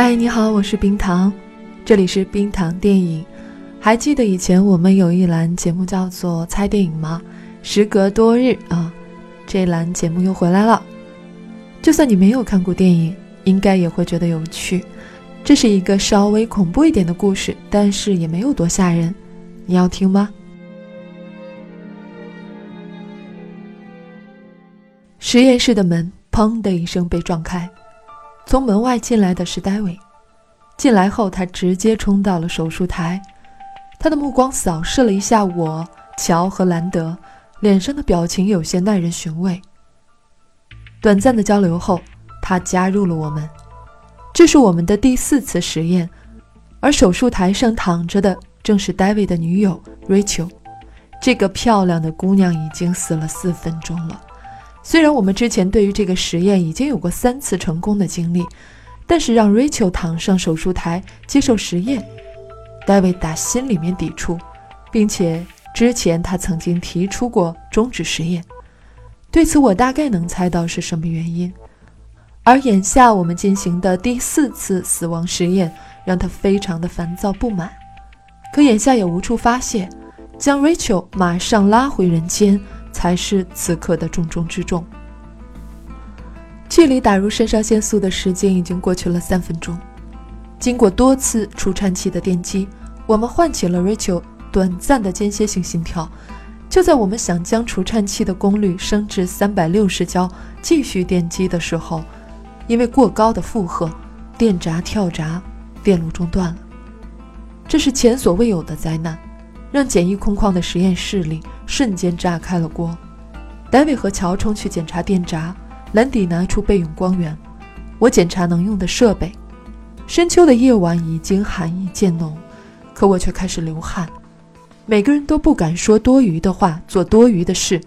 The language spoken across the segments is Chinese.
嗨，你好，我是冰糖，这里是冰糖电影。还记得以前我们有一栏节目叫做猜电影吗？时隔多日啊，这栏节目又回来了。就算你没有看过电影，应该也会觉得有趣。这是一个稍微恐怖一点的故事，但是也没有多吓人。你要听吗？实验室的门砰的一声被撞开，从门外进来的是戴维。进来后，他直接冲到了手术台。他的目光扫视了一下我、乔和兰德，脸上的表情有些耐人寻味。短暂的交流后，他加入了我们。这是我们的第四次实验，而手术台上躺着的正是戴维的女友 Rachel。这个漂亮的姑娘已经死了四分钟了。虽然我们之前对于这个实验已经有过三次成功的经历，但是让 Rachel 躺上手术台接受实验。戴维打心里面抵触，并且之前他曾经提出过终止实验。对此，我大概能猜到是什么原因。而眼下我们进行的第四次死亡实验，让他非常的烦躁不满。可眼下也无处发泄，将 Rachel 马上拉回人间，才是此刻的重中之重。距离打入肾上腺素的时间已经过去了三分钟。经过多次除颤器的电击，我们唤起了 Rachel 短暂的间歇性心跳。就在我们想将除颤器的功率升至三百六十焦，继续电击的时候，因为过高的负荷，电闸跳闸，电路中断了。这是前所未有的灾难，让简易空旷的实验室里瞬间炸开了锅。戴维和乔冲去检查电闸，兰迪拿出备用光源，我检查能用的设备。深秋的夜晚已经寒意渐浓，可我却开始流汗。每个人都不敢说多余的话，做多余的事，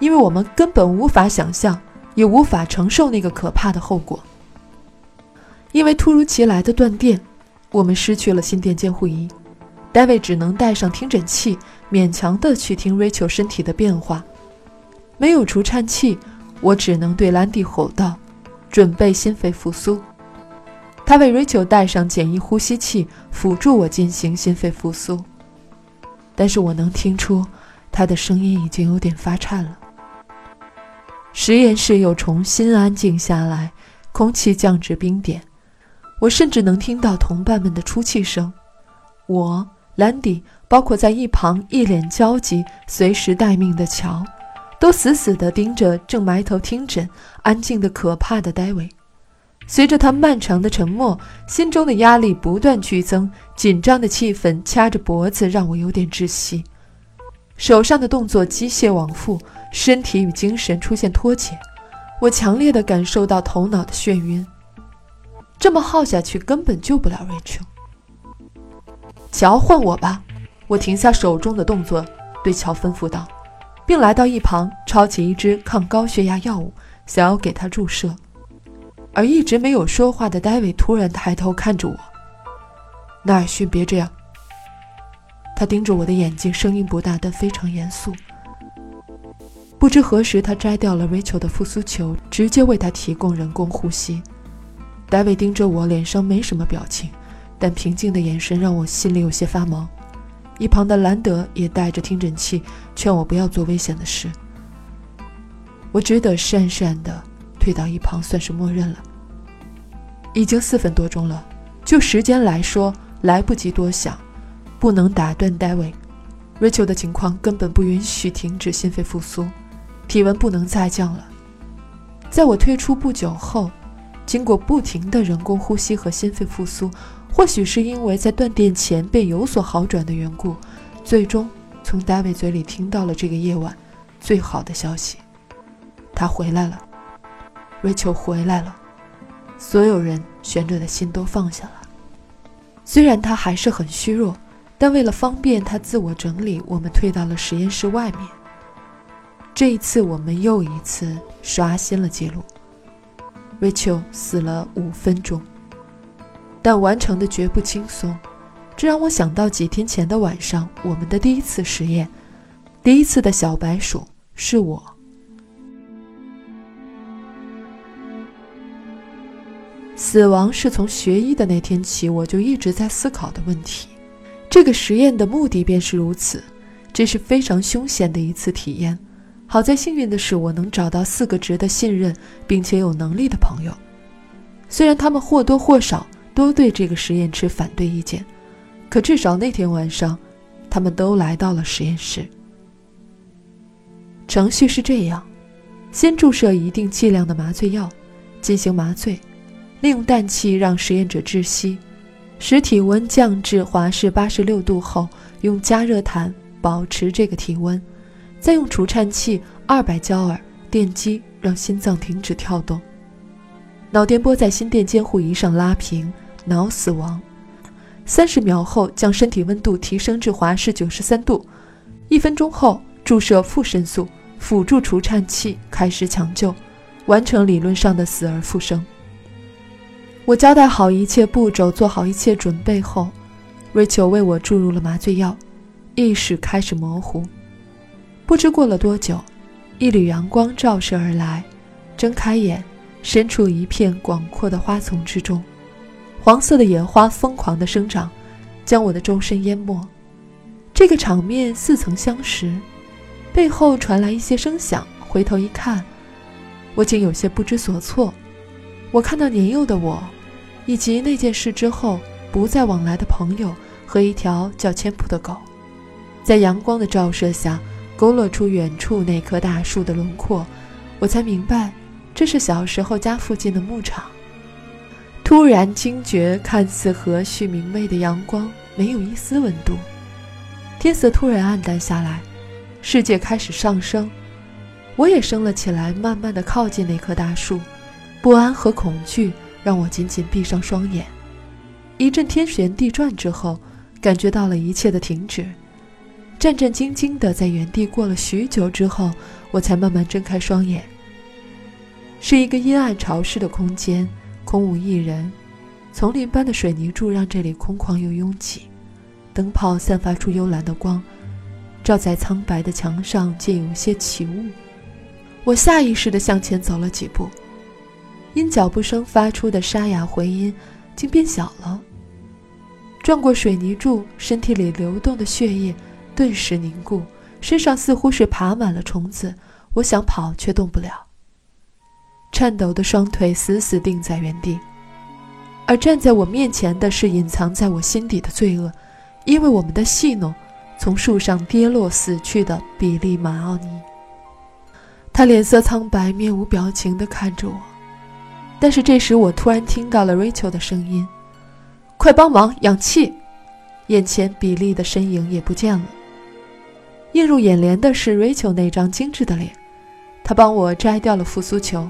因为我们根本无法想象，也无法承受那个可怕的后果。因为突如其来的断电，我们失去了心电监护仪，戴维只能带上听诊器，勉强的去听 Rachel 身体的变化。没有除颤器，我只能对兰迪吼道：“准备心肺复苏。”他为 Rachel 戴上简易呼吸器，辅助我进行心肺复苏。但是我能听出，他的声音已经有点发颤了。实验室又重新安静下来，空气降至冰点。我甚至能听到同伴们的出气声。我、兰迪，包括在一旁一脸焦急、随时待命的乔，都死死地盯着正埋头听诊、安静的可怕的戴维。随着他漫长的沉默，心中的压力不断剧增，紧张的气氛掐着脖子，让我有点窒息。手上的动作机械往复，身体与精神出现脱节。我强烈的感受到头脑的眩晕。这么耗下去，根本救不了 Rachel。乔，换我吧！我停下手中的动作，对乔吩咐道，并来到一旁，抄起一支抗高血压药物，想要给他注射。而一直没有说话的戴维突然抬头看着我，纳尔逊，别这样。他盯着我的眼睛，声音不大，但非常严肃。不知何时，他摘掉了 Rachel 的复苏球，直接为他提供人工呼吸。戴维盯着我，脸上没什么表情，但平静的眼神让我心里有些发毛。一旁的兰德也带着听诊器，劝我不要做危险的事。我只得讪讪的。退到一旁，算是默认了。已经四分多钟了，就时间来说，来不及多想，不能打断戴维。Rachel 的情况根本不允许停止心肺复苏，体温不能再降了。在我退出不久后，经过不停的人工呼吸和心肺复苏，或许是因为在断电前便有所好转的缘故，最终从大卫嘴里听到了这个夜晚最好的消息：他回来了。瑞秋回来了，所有人悬着的心都放下了。虽然他还是很虚弱，但为了方便他自我整理，我们退到了实验室外面。这一次，我们又一次刷新了记录。瑞秋死了五分钟，但完成的绝不轻松。这让我想到几天前的晚上，我们的第一次实验，第一次的小白鼠是我。死亡是从学医的那天起，我就一直在思考的问题。这个实验的目的便是如此。这是非常凶险的一次体验。好在幸运的是，我能找到四个值得信任并且有能力的朋友。虽然他们或多或少都对这个实验持反对意见，可至少那天晚上，他们都来到了实验室。程序是这样：先注射一定剂量的麻醉药，进行麻醉，利用氮气让实验者窒息，使体温降至华氏八十六度后，用加热毯保持这个体温，再用除颤器二百焦耳电击让心脏停止跳动，脑电波在心电监护仪上拉平，脑死亡。三十秒后将身体温度提升至华氏九十三度，一分钟后注射负肾素。辅助除颤器开始抢救，完成理论上的死而复生。我交代好一切步骤，做好一切准备后，Rachel 为我注入了麻醉药，意识开始模糊。不知过了多久，一缕阳光照射而来，睁开眼，身处一片广阔的花丛之中，黄色的野花疯狂地生长，将我的周身淹没。这个场面似曾相识。背后传来一些声响，回头一看，我竟有些不知所措。我看到年幼的我，以及那件事之后不再往来的朋友和一条叫千普的狗，在阳光的照射下勾勒出远处那棵大树的轮廓。我才明白，这是小时候家附近的牧场。突然惊觉，看似和煦明媚的阳光没有一丝温度，天色突然暗淡下来。世界开始上升，我也升了起来，慢慢的靠近那棵大树。不安和恐惧让我紧紧闭上双眼。一阵天旋地转之后，感觉到了一切的停止。战战兢兢的在原地过了许久之后，我才慢慢睁开双眼。是一个阴暗潮湿的空间，空无一人。丛林般的水泥柱让这里空旷又拥挤，灯泡散发出幽蓝的光。照在苍白的墙上，竟有些起雾。我下意识地向前走了几步，因脚步声发出的沙哑回音竟变小了。转过水泥柱，身体里流动的血液顿时凝固，身上似乎是爬满了虫子。我想跑，却动不了。颤抖的双腿死死定在原地，而站在我面前的是隐藏在我心底的罪恶，因为我们的戏弄。从树上跌落死去的比利·马奥尼，他脸色苍白，面无表情地看着我。但是这时，我突然听到了 Rachel 的声音：“快帮忙，氧气！”眼前比利的身影也不见了。映入眼帘的是 Rachel 那张精致的脸，他帮我摘掉了复苏球。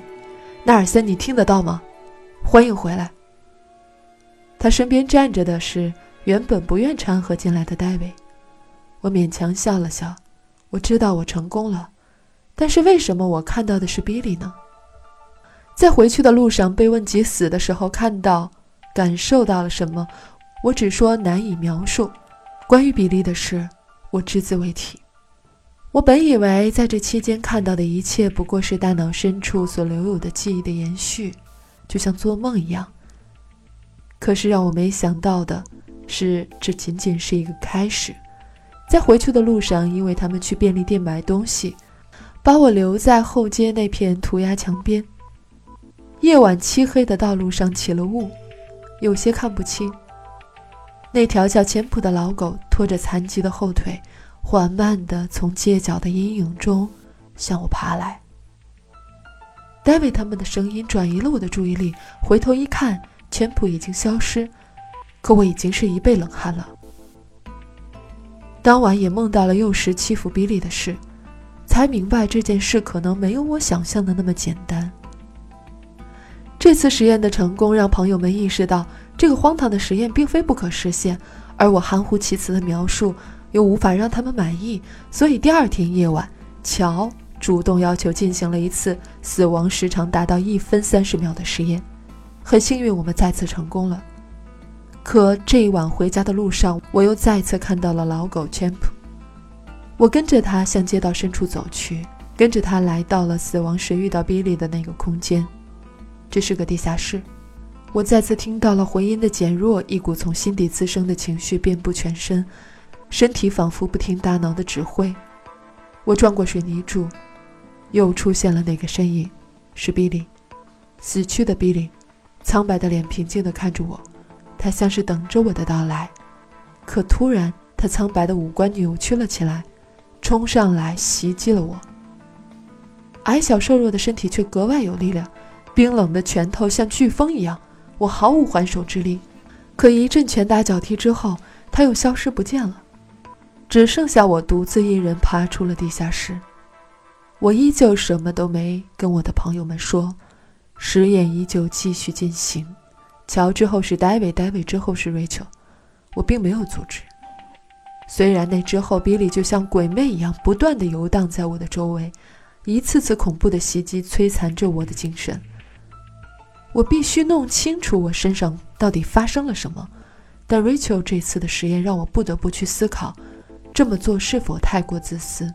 纳尔森，你听得到吗？欢迎回来。他身边站着的是原本不愿掺和进来的戴维。我勉强笑了笑，我知道我成功了，但是为什么我看到的是比利呢？在回去的路上被问及死的时候看到、感受到了什么，我只说难以描述。关于比利的事，我只字未提。我本以为在这期间看到的一切不过是大脑深处所留有的记忆的延续，就像做梦一样。可是让我没想到的是，这仅仅是一个开始。在回去的路上，因为他们去便利店买东西，把我留在后街那片涂鸦墙边。夜晚漆黑的道路上起了雾，有些看不清。那条叫钱普的老狗拖着残疾的后腿，缓慢地从街角的阴影中向我爬来。戴维他们的声音转移了我的注意力，回头一看，钱普已经消失，可我已经是一背冷汗了。当晚也梦到了幼时欺负比利的事，才明白这件事可能没有我想象的那么简单。这次实验的成功让朋友们意识到，这个荒唐的实验并非不可实现，而我含糊其辞的描述又无法让他们满意，所以第二天夜晚，乔主动要求进行了一次死亡时长达到一分三十秒的实验。很幸运，我们再次成功了。可这一晚回家的路上，我又再次看到了老狗 Champ。我跟着他向街道深处走去，跟着他来到了死亡时遇到 Billy 的那个空间。这是个地下室，我再次听到了回音的减弱，一股从心底滋生的情绪遍布全身，身体仿佛不听大脑的指挥。我转过水泥柱，又出现了那个身影，是比利，死去的比利，苍白的脸平静地看着我，他像是等着我的到来。可突然，他苍白的五官扭曲了起来，冲上来袭击了我。矮小瘦弱的身体却格外有力量，冰冷的拳头像飓风一样。我毫无还手之力，可一阵拳打脚踢之后，他又消失不见了，只剩下我独自一人爬出了地下室。我依旧什么都没跟我的朋友们说，实验依旧继续进行。乔之后是 David，David 之后是 Rachel，我并没有阻止。虽然那之后比利就像鬼魅一样不断地游荡在我的周围，一次次恐怖的袭击摧残着我的精神。我必须弄清楚我身上到底发生了什么，但 Rachel 这次的实验让我不得不去思考，这么做是否太过自私。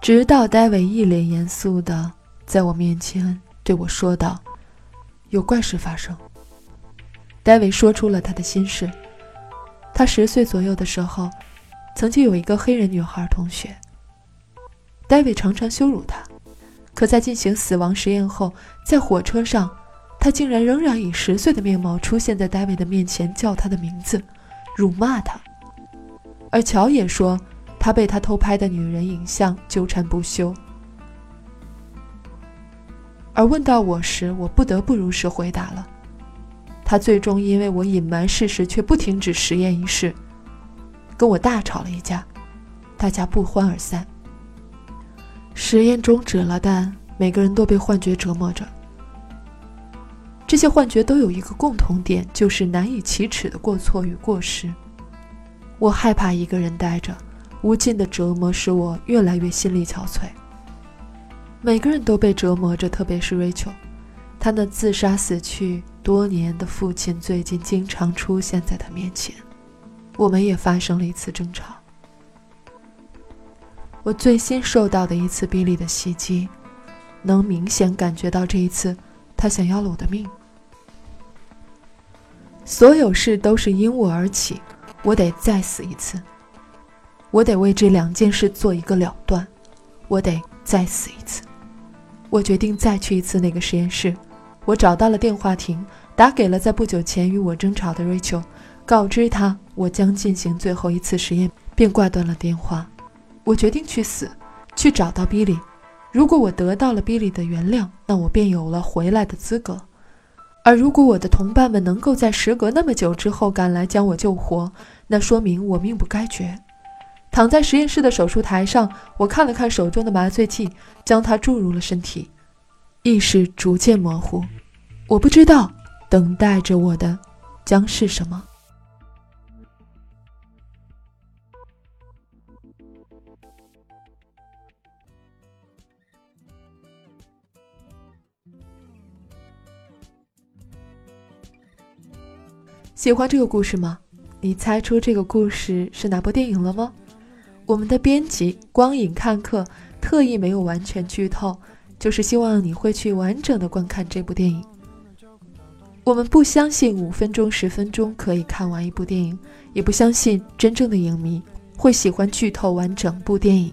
直到 David 一脸严肃的在我面前对我说道：“有怪事发生。”David 说出了他的心事。他十岁左右的时候，曾经有一个黑人女孩同学。David 常常羞辱她。可在进行死亡实验后，在火车上，他竟然仍然以十岁的面貌出现在戴维的面前，叫他的名字，辱骂他。而乔也说，他被他偷拍的女人影像纠缠不休。而问到我时，我不得不如实回答了。他最终因为我隐瞒事实却不停止实验一事，跟我大吵了一架，大家不欢而散。实验终止了，但每个人都被幻觉折磨着。这些幻觉都有一个共同点，就是难以启齿的过错与过失。我害怕一个人待着，无尽的折磨使我越来越心力憔悴。每个人都被折磨着，特别是 Rachel，他那自杀死去多年的父亲最近经常出现在他面前，我们也发生了一次争吵。我最新受到的一次比利的袭击，能明显感觉到这一次，他想要了我的命。所有事都是因我而起，我得再死一次。我得为这两件事做一个了断，我得再死一次。我决定再去一次那个实验室。我找到了电话亭，打给了在不久前与我争吵的 Rachel，告知他我将进行最后一次实验，便挂断了电话。我决定去死，去找到比利。如果我得到了比利的原谅，那我便有了回来的资格。而如果我的同伴们能够在时隔那么久之后赶来将我救活，那说明我命不该绝。躺在实验室的手术台上，我看了看手中的麻醉剂，将它注入了身体，意识逐渐模糊。我不知道等待着我的将是什么。喜欢这个故事吗？你猜出这个故事是哪部电影了吗？我们的编辑光影看客特意没有完全剧透，就是希望你会去完整的观看这部电影。我们不相信五分钟、十分钟可以看完一部电影，也不相信真正的影迷会喜欢剧透完整部电影。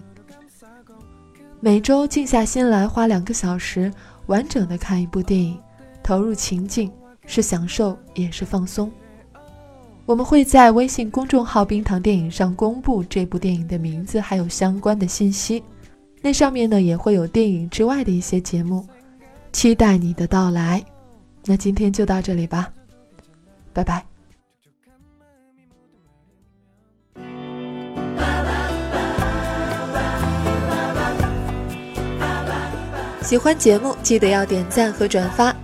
每周静下心来，花两个小时完整的看一部电影，投入情境，是享受也是放松。我们会在微信公众号“冰糖电影”上公布这部电影的名字，还有相关的信息。那上面呢也会有电影之外的一些节目，期待你的到来。那今天就到这里吧，拜拜。喜欢节目记得要点赞和转发。